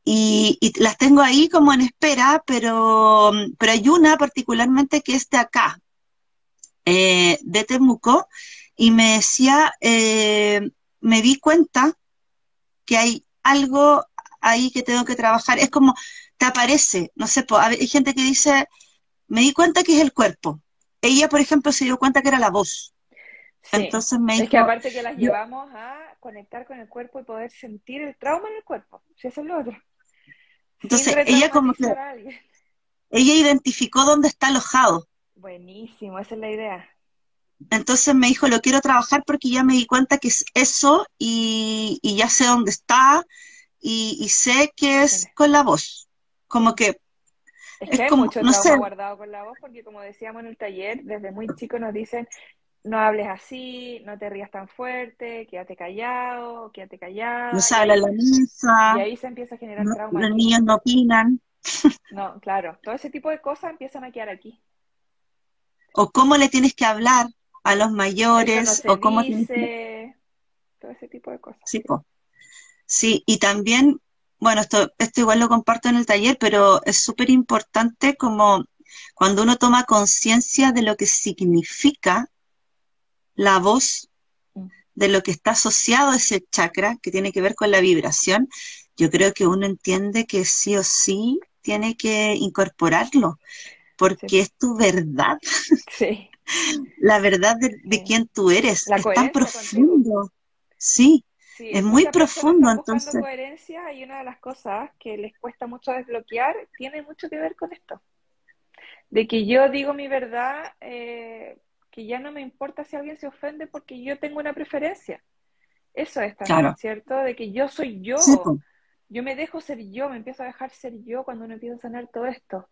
Y, las tengo ahí como en espera, pero, pero hay una particularmente que es de acá, eh, de Temuco, y me decía, eh, me di cuenta que hay algo ahí que tengo que trabajar. Es como, te aparece, no sé, hay gente que dice, me di cuenta que es el cuerpo. Ella, por ejemplo, se dio cuenta que era la voz. Entonces me es que aparte que las llevamos a conectar con el cuerpo y poder sentir el trauma en el cuerpo. Si eso es lo otro. Entonces, ella como que... Ella identificó dónde está alojado. Buenísimo, esa es la idea. Entonces me dijo, lo quiero trabajar porque ya me di cuenta que es eso y, ya sé dónde está y, sé que es con la voz. Como que... Es que hay como, mucho no sé. guardado con la voz porque como decíamos en el taller, desde muy chico nos dicen, no hables así, no te rías tan fuerte, quédate callado, quédate callado. No se habla la misa. Y ahí se empieza a generar trauma. Los niños no opinan. No, claro, todo ese tipo de cosas empiezan a quedar aquí. o cómo le tienes que hablar a los mayores, no se o cómo tienes que... dice, todo ese tipo de cosas. Sí, po. Sí, y también, bueno, esto, esto igual lo comparto en el taller, pero es súper importante como cuando uno toma conciencia de lo que significa la voz, Mm. de lo que está asociado a ese chakra, que tiene que ver con la vibración, yo creo que uno entiende que sí o sí tiene que incorporarlo, porque Sí, es tu verdad, sí, la verdad de, de sí. quién tú eres. La Es tan contigo. profundo, sí, Sí, es muy profundo, entonces, coherencia y una de las cosas que les cuesta mucho desbloquear tiene mucho que ver con esto. De que yo digo mi verdad, eh, que ya no me importa si alguien se ofende porque yo tengo una preferencia. Eso es también, claro, ¿cierto? De que yo soy yo. sí. Yo me dejo ser yo, me empiezo a dejar ser yo cuando uno empieza a sanar todo esto.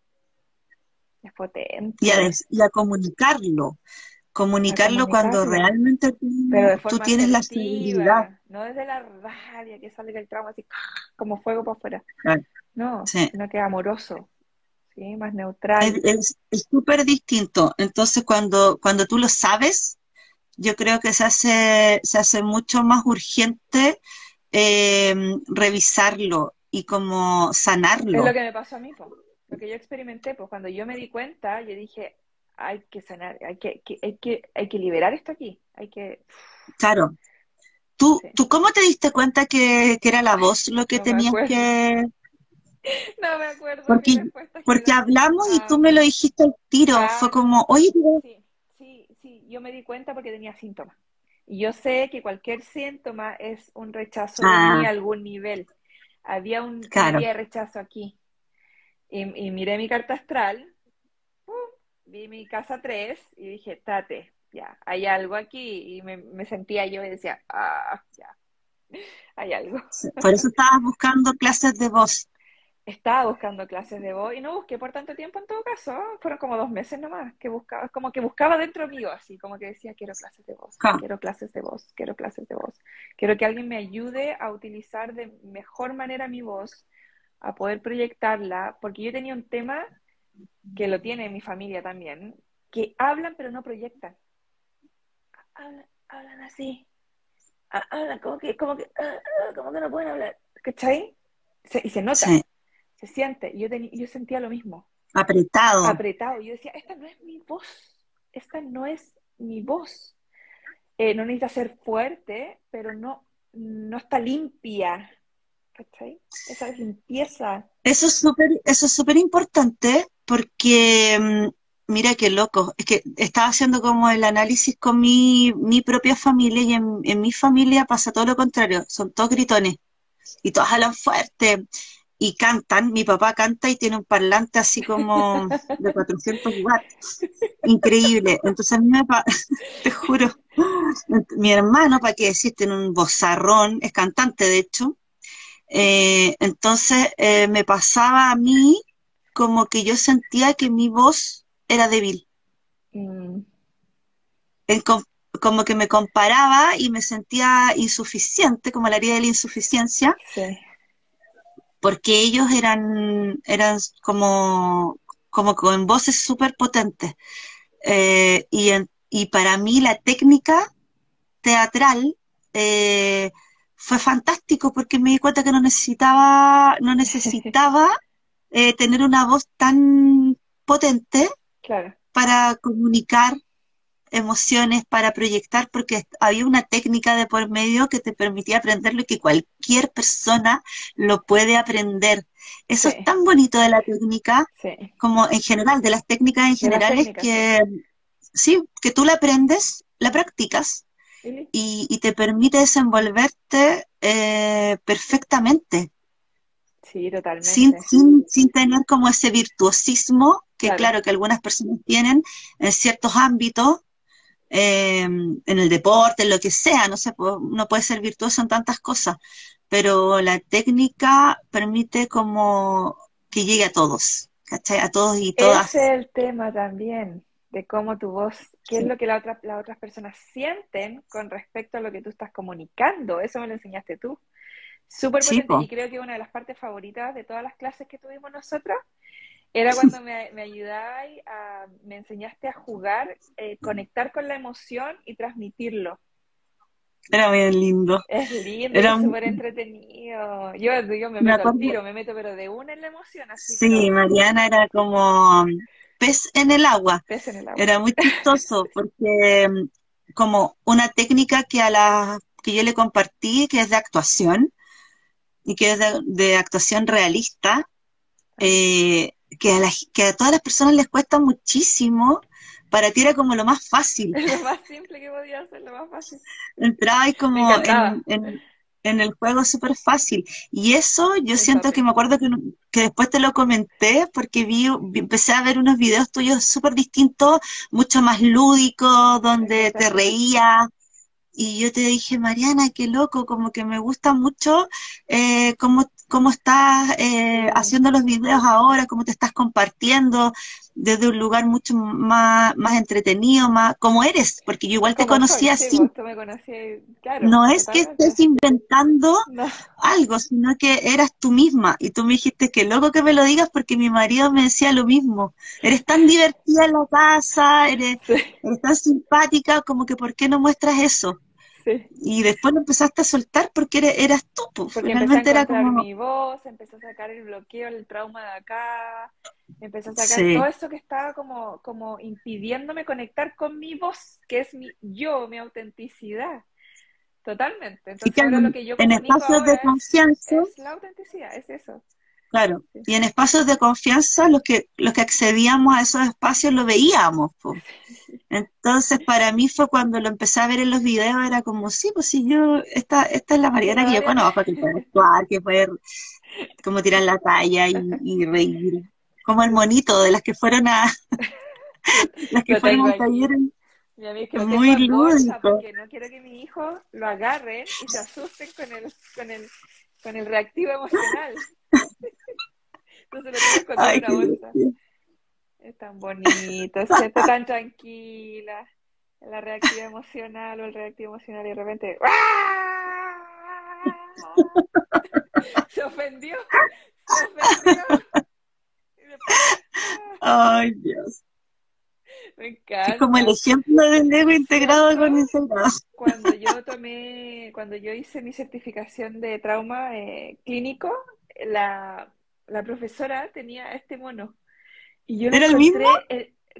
Es Y a, potente y a comunicarlo, comunicarlo cuando realmente tú, tienes la seguridad. no desde la rabia que sale del trauma así como fuego para afuera. Claro, No, sí. sino que amoroso, ¿sí? Más neutral. es, súper distinto. Entonces, cuando, cuando tú lo sabes, yo creo que se hace, se hace mucho más urgente eh, revisarlo y como Es lo sanarlo. que me pasó a mí, po. Lo que yo experimenté, pues cuando yo me di cuenta, yo dije, hay que sanar, hay que, que- hay que, hay que liberar esto aquí, hay que, Claro. ¿Tú, sí, tú cómo te diste cuenta que, que era la voz lo que no tenías que... no me acuerdo Porque, porque hablamos y tú Ah, me lo dijiste al tiro. Fue como, oye, sí, sí, sí, yo me di cuenta porque tenía síntomas. Y yo sé que cualquier síntoma es un rechazo de mí ah, a algún nivel. Había un claro. de rechazo aquí. Y, y miré mi carta astral. Vi mi casa 3 y dije, tate, ya, hay algo aquí. Y me, me sentía yo y decía, ah, ya, hay algo. Por eso estabas buscando clases de voz. Estaba buscando clases de voz y no busqué por tanto tiempo en todo caso, fueron como dos meses nomás que buscaba, como que buscaba dentro mío, así como que decía, quiero clases de voz, Ja, quiero clases de voz, quiero clases de voz, quiero que alguien me ayude a utilizar de mejor manera mi voz, a poder proyectarla, porque yo tenía un tema que lo tiene mi familia también, que hablan pero no proyectan, hablan, hablan así, ha- hablan como que, como que, ah, ah, como que no pueden hablar, ¿cachai? Se- y se nota, sí, se siente, yo, teni- yo sentía lo mismo, apretado. apretado, yo decía, esta no es mi voz, esta no es mi voz, Eh, no necesita ser fuerte, pero no, no está limpia, ¿cachai? Esa es limpieza. Eso es súper, eso es súper importante porque, mm, mira qué loco, es que estaba haciendo como el análisis con mi, mi propia familia y en, mi familia pasa todo lo contrario, son todos gritones y todos hablan fuerte y cantan. Mi papá canta y tiene un parlante así como de 400 watts, increíble. Entonces a mí me, te juro, mi hermano, para qué decir, tiene un vozarrón, es cantante de hecho. Eh, entonces eh, me pasaba a mí como que yo sentía que mi voz era débil, Mm, En como que me comparaba y me sentía insuficiente, como la herida de la insuficiencia, sí, porque ellos eran, eran como, como con voces súper potentes. Eh, y, en- y para mí la técnica teatral eh, fue fantástico porque me di cuenta que no necesitaba, no necesitaba eh, tener una voz tan potente claro, para comunicar emociones, para proyectar, porque había una técnica de por medio que te permitía aprenderlo y que cualquier persona lo puede aprender. Eso es tan bonito de la técnica, sí, como en general, de las técnicas en general, es que sí, que tú la aprendes, la practicas y, y te permite desenvolverte eh, perfectamente, Sí, sin, totalmente, sin, sin tener como ese virtuosismo que claro, claro que algunas personas tienen en ciertos ámbitos, eh, en el deporte, en lo que sea, no sé, uno puede ser virtuoso en tantas cosas, pero la técnica permite como que llegue a todos, ¿cachai? A todos y ese todas. es el tema también, de cómo tu voz, qué es Sí, lo que la otra, las otras personas sienten con respecto a lo que tú estás comunicando, eso me lo enseñaste tú. Súper sí, potente, po. y creo que una de las partes favoritas de todas las clases que tuvimos nosotros era cuando me, me a, me enseñaste a jugar, eh, conectar con la emoción y transmitirlo. Era bien lindo. Es lindo, era súper entretenido. Yo, yo me meto al tiro, me meto pero de una en la emoción. Así sí, Mariana era como pez en el agua. Pez en el agua. Era muy chistoso porque mm, como una técnica que a la que yo le compartí, que es de actuación, y que es de, actuación realista, eh, que, a que a todas las personas les cuesta muchísimo para ti era como lo más fácil. lo más simple que podía hacer, lo más fácil. Entraba como en, el juego súper fácil. Y eso yo siento que me acuerdo que, que, después te lo comenté porque vi, empecé a ver unos videos tuyos súper distintos, mucho más lúdicos, donde te reías. Y yo te dije, Mariana, qué loco, como que me gusta mucho eh, cómo, cómo estás eh, haciendo los videos ahora, cómo te estás compartiendo, desde un lugar mucho más, más entretenido, más como eres, porque yo igual te conocí así. no es que estés inventando algo, sino que eras tú misma. Y tú me dijiste que loco que me lo digas porque mi marido me decía lo mismo. Eres tan divertida en la casa, eres, eres tan simpática, como que ¿por qué no muestras eso? Y después lo empezaste a soltar porque eras tú, pues. Porque Realmente era como mi voz, empecé a sacar el bloqueo, el trauma de acá, empecé a sacar todo eso que estaba como, como impidiéndome conectar con mi voz, que es mi yo, mi autenticidad. Totalmente. Entonces, lo que yo en espacios de confianza. Es, la autenticidad, es eso. Claro, y en espacios de confianza los que, los que accedíamos a esos espacios lo veíamos. Entonces para mí fue cuando lo empecé a ver en los videos, era como, sí, pues si yo, esta, esta es la Mariana que yo conozco, que puede actuar, que puede como tirar la talla y, reír. Como el monito de las que fueron a las que fueron a taller. muy lúdico. Porque no quiero que mi hijo lo agarre y se asusten con el, con el, con el reactivo emocional. Entonces lo tengo en una bolsa. Es tan bonito, siente tan tranquila. La reactiva emocional o el reactivo emocional y de repente se ofendió, se ofendió. Ay, Dios. Me encanta. Es como el ejemplo del ego integrado con el Cuando yo tomé, cuando yo hice mi certificación de trauma eh, clínico, la, la profesora tenía este mono. Y yo ¿Era el mismo?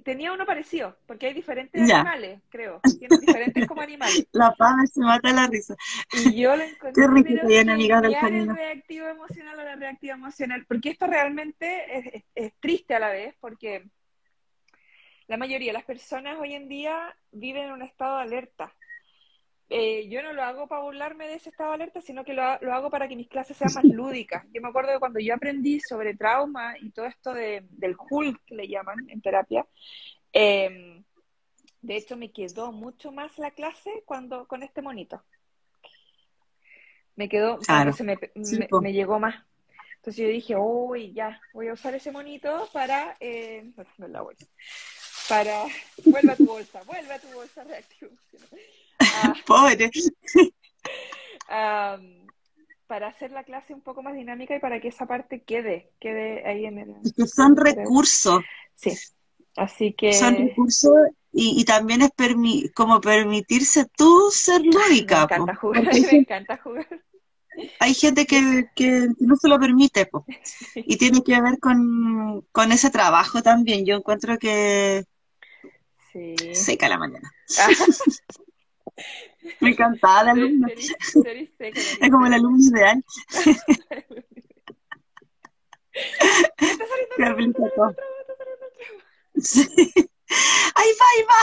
tenía uno parecido, porque hay diferentes animales, creo. Tienen diferentes como animales. La fama se mata la risa. Y yo lo encontré. Qué rico que amigas del camino. reactivo emocional o la reactiva emocional, porque esto realmente es, es triste a la vez, porque la mayoría de las personas hoy en día viven en un estado de alerta. Eh, yo no lo hago para burlarme de ese estado de alerta, sino que lo, hago para que mis clases sean más lúdicas. Yo me acuerdo de cuando yo aprendí sobre trauma y todo esto de, del Hulk, que le llaman en terapia, em, de hecho me quedó mucho más la clase cuando con este monito. Me quedó, se me, me, llegó más. Entonces yo dije, uy, ya, voy a usar ese monito para... Eh, no, la bolsa. Para... Vuelve a tu bolsa, vuelve a tu bolsa reactiva. Pobre. para hacer la clase un poco más dinámica y para que esa parte quede, quede ahí en el... que son recursos. Sí, así que... Son recursos y, también es como permitirse tú ser lúdica. Me encanta jugar, me encanta jugar. Hay gente que, que no se lo permite, y tiene que ver con, con ese trabajo también. Yo encuentro que sí. seca la mañana. Me encantaba la alumna. Es como el alumno ideal. Sí. Ahí va, ahí va.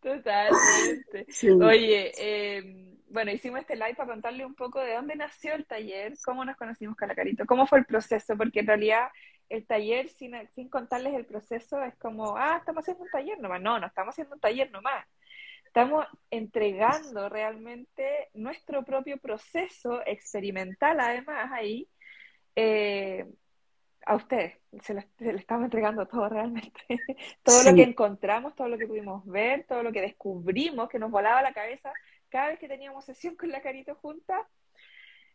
Totalmente. Oye, eh, bueno, hicimos este live para contarle un poco de dónde nació el taller, cómo nos conocimos con la Carito, cómo fue el proceso, porque en realidad el taller, sin, sin contarles el proceso, es como, ah, estamos haciendo un taller nomás. No, no estamos haciendo un taller nomás estamos entregando realmente nuestro propio proceso experimental, además, ahí, eh, a ustedes. Se le, estamos entregando todo realmente. todo lo que encontramos, todo lo que pudimos ver, todo lo que descubrimos, que nos volaba la cabeza cada vez que teníamos sesión con la carita junta.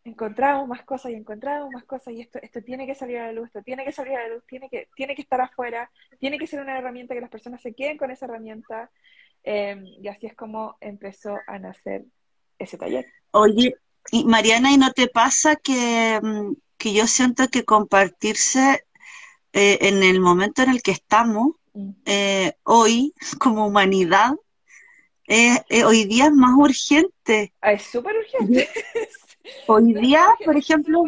encontramos más cosas y encontramos más cosas y esto, esto tiene que salir a la luz, esto tiene que salir a la luz, tiene que, tiene que estar afuera, tiene que ser una herramienta que las personas se queden con esa herramienta. Em, y así es como empezó a nacer ese taller. Oye, y Mariana, ¿y no te pasa que, mm, que yo siento que compartirse eh, en el momento en el que estamos, mm. eh, hoy, como humanidad, eh, hoy día es más urgente. Ah, es súper urgente. Hoy día, por ejemplo,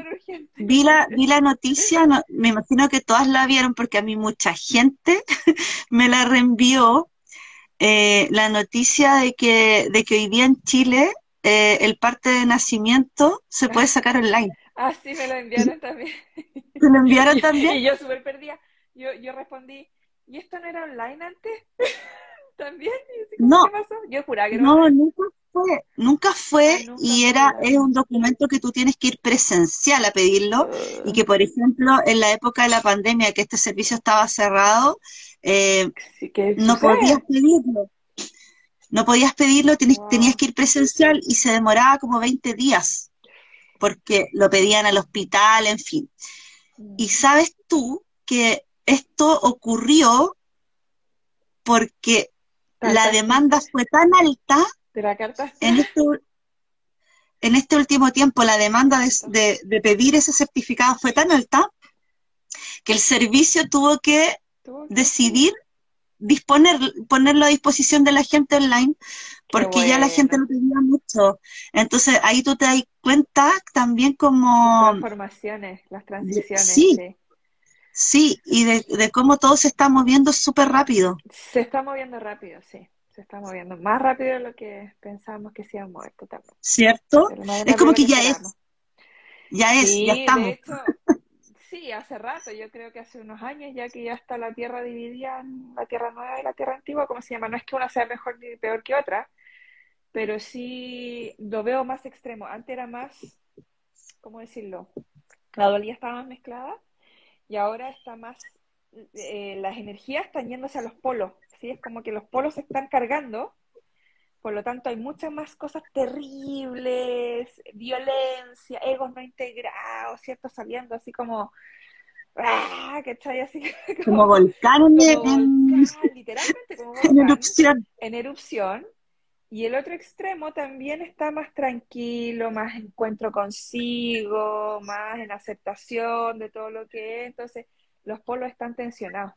vi la, vi la noticia, me imagino que todas la vieron porque a mí mucha gente me la reenvió, la noticia de que, de que hoy día en Chile el parte de nacimiento se puede sacar online. Ah, sí, me lo enviaron también. ¿Te lo enviaron también? Y yo súper perdida. Yo, yo respondí, ¿y esto no era online antes? ¿También? no, ¿qué pasó? Yo juraba que no. nunca fue. Nunca fue y era es un documento que tú tienes que ir presencial a pedirlo y que, por ejemplo, en la época de la pandemia que este servicio estaba cerrado, eh, no podías pedirlo. No podías pedirlo, tenías que ir presencial y se demoraba como 20 días porque lo pedían al hospital, en fin. Y sabes tú que esto ocurrió porque la demanda fue tan alta en este, en este último tiempo la demanda de, pedir ese certificado fue tan alta que el servicio tuvo que decidir disponer, ponerlo a disposición de la gente online, porque ya la gente lo pedía mucho. Entonces ahí tú te das cuenta también como... Las transformaciones, las transiciones. Sí, sí, y de, cómo todo se está moviendo súper rápido. Se está moviendo rápido, sí. Se está moviendo más rápido de lo que pensábamos que se iba a mover totalmente. ¿Cierto? Es como que, ya es. Ya es, ya estamos. Sí, hace rato, yo creo que hace unos años ya que ya está la Tierra dividida en la Tierra Nueva y la Tierra Antigua, como se llama, no es que una sea mejor ni peor que otra, pero sí lo veo más extremo. Antes era más, ¿cómo decirlo? La dualidad estaba más mezclada y ahora está más, eh, las energías están yéndose a los polos, ¿sí? Es como que los polos se están cargando por lo tanto, hay muchas más cosas terribles, violencia, egos no integrados, ¿cierto? Saliendo así como, ¡ah! ¿cachai? Así como, como volcanes en, literalmente como en erupción. En erupción. Y el otro extremo también está más tranquilo, más encuentro consigo, más en aceptación de todo lo que es. Entonces, los polos están tensionados.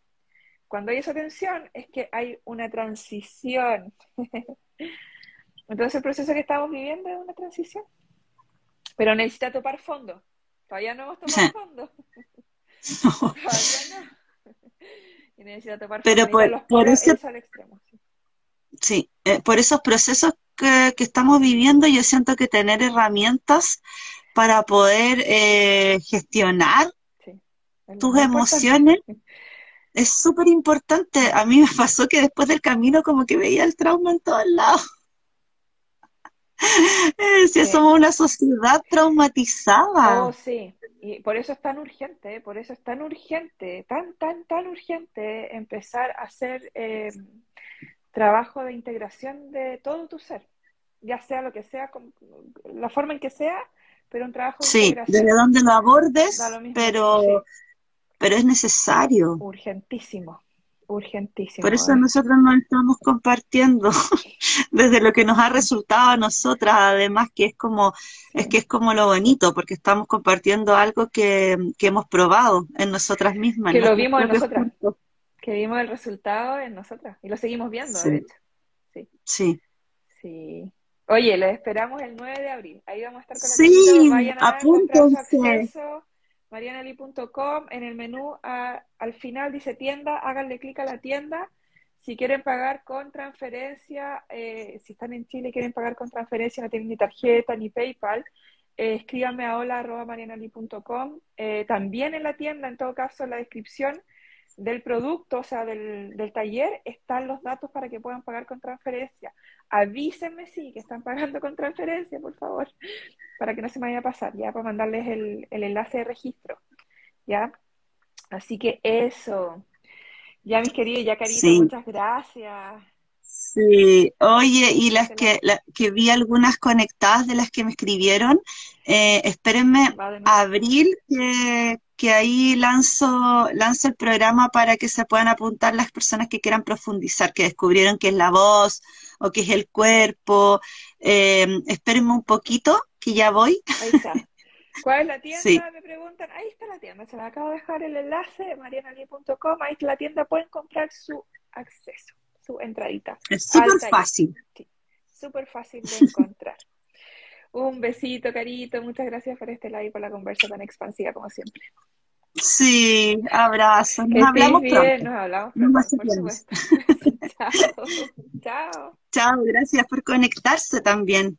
Cuando hay esa tensión es que hay una transición. Entonces el proceso que estamos viviendo es una transición. Pero necesita topar fondo. Todavía no hemos topado fondo. Todavía no. Y necesita topar Pero fondo. Por, los por al extremo, sí, sí eh, por esos procesos que, que, estamos viviendo, yo siento que tener herramientas para poder eh, gestionar tus emociones es súper importante. A mí me pasó que después del camino como que veía el trauma en todos lados. Si somos una sociedad traumatizada. Oh, sí. Y por eso es tan urgente, por eso es tan urgente, tan, tan, tan urgente empezar a hacer eh, trabajo de integración de todo tu ser, ya sea lo que sea, la forma en que sea, pero un trabajo de sí, desde donde lo abordes, pero pero es necesario. Urgentísimo, urgentísimo. Por eso nosotros nos estamos compartiendo desde lo que nos ha resultado a nosotras, además que es como, es que es como lo bonito, porque estamos compartiendo algo que, hemos probado en nosotras mismas. Que lo vimos en nosotras, que vimos el resultado en nosotras, y lo seguimos viendo, de hecho. Sí. sí. Sí. Oye, lo esperamos el 9 de abril. Ahí vamos a estar con Sí, apúntense marianali.com, en el menú al final dice tienda, háganle clic a la tienda. Si quieren pagar con transferencia, eh, si están en Chile y quieren pagar con transferencia, no tienen ni tarjeta ni PayPal, eh, escríbanme a hola.marianali.com. Eh, también en la tienda, en todo caso, en la descripción del producto, o sea, del, del, taller, están los datos para que puedan pagar con transferencia. Avísenme si que están pagando con transferencia, por favor, para que no se me vaya a pasar, ya para mandarles el, el enlace de registro, ¿ya? Así que eso. Ya, mis queridos, ya, Carita, muchas gracias. Sí, oye, y las que, que vi algunas conectadas de las que me escribieron, eh, espérenme abril, que, que ahí lanzo, lanzo el programa para que se puedan apuntar las personas que quieran profundizar, que descubrieron que es la voz o que es el cuerpo. Eh, espérenme un poquito, que ya voy. Ahí está. ¿Cuál es la tienda? Me preguntan. Ahí está la tienda. Se la acabo de dejar el enlace, marianali.com. Ahí está la tienda. Pueden comprar su acceso, su entradita. Es súper fácil. súper fácil de encontrar. Un besito, Carito. Muchas gracias por este live, por la conversa tan expansiva como siempre. Sí, abrazos. Nos hablamos bien, Nos hablamos pronto, por supuesto. Chao. Chao. Chao, gracias por conectarse también.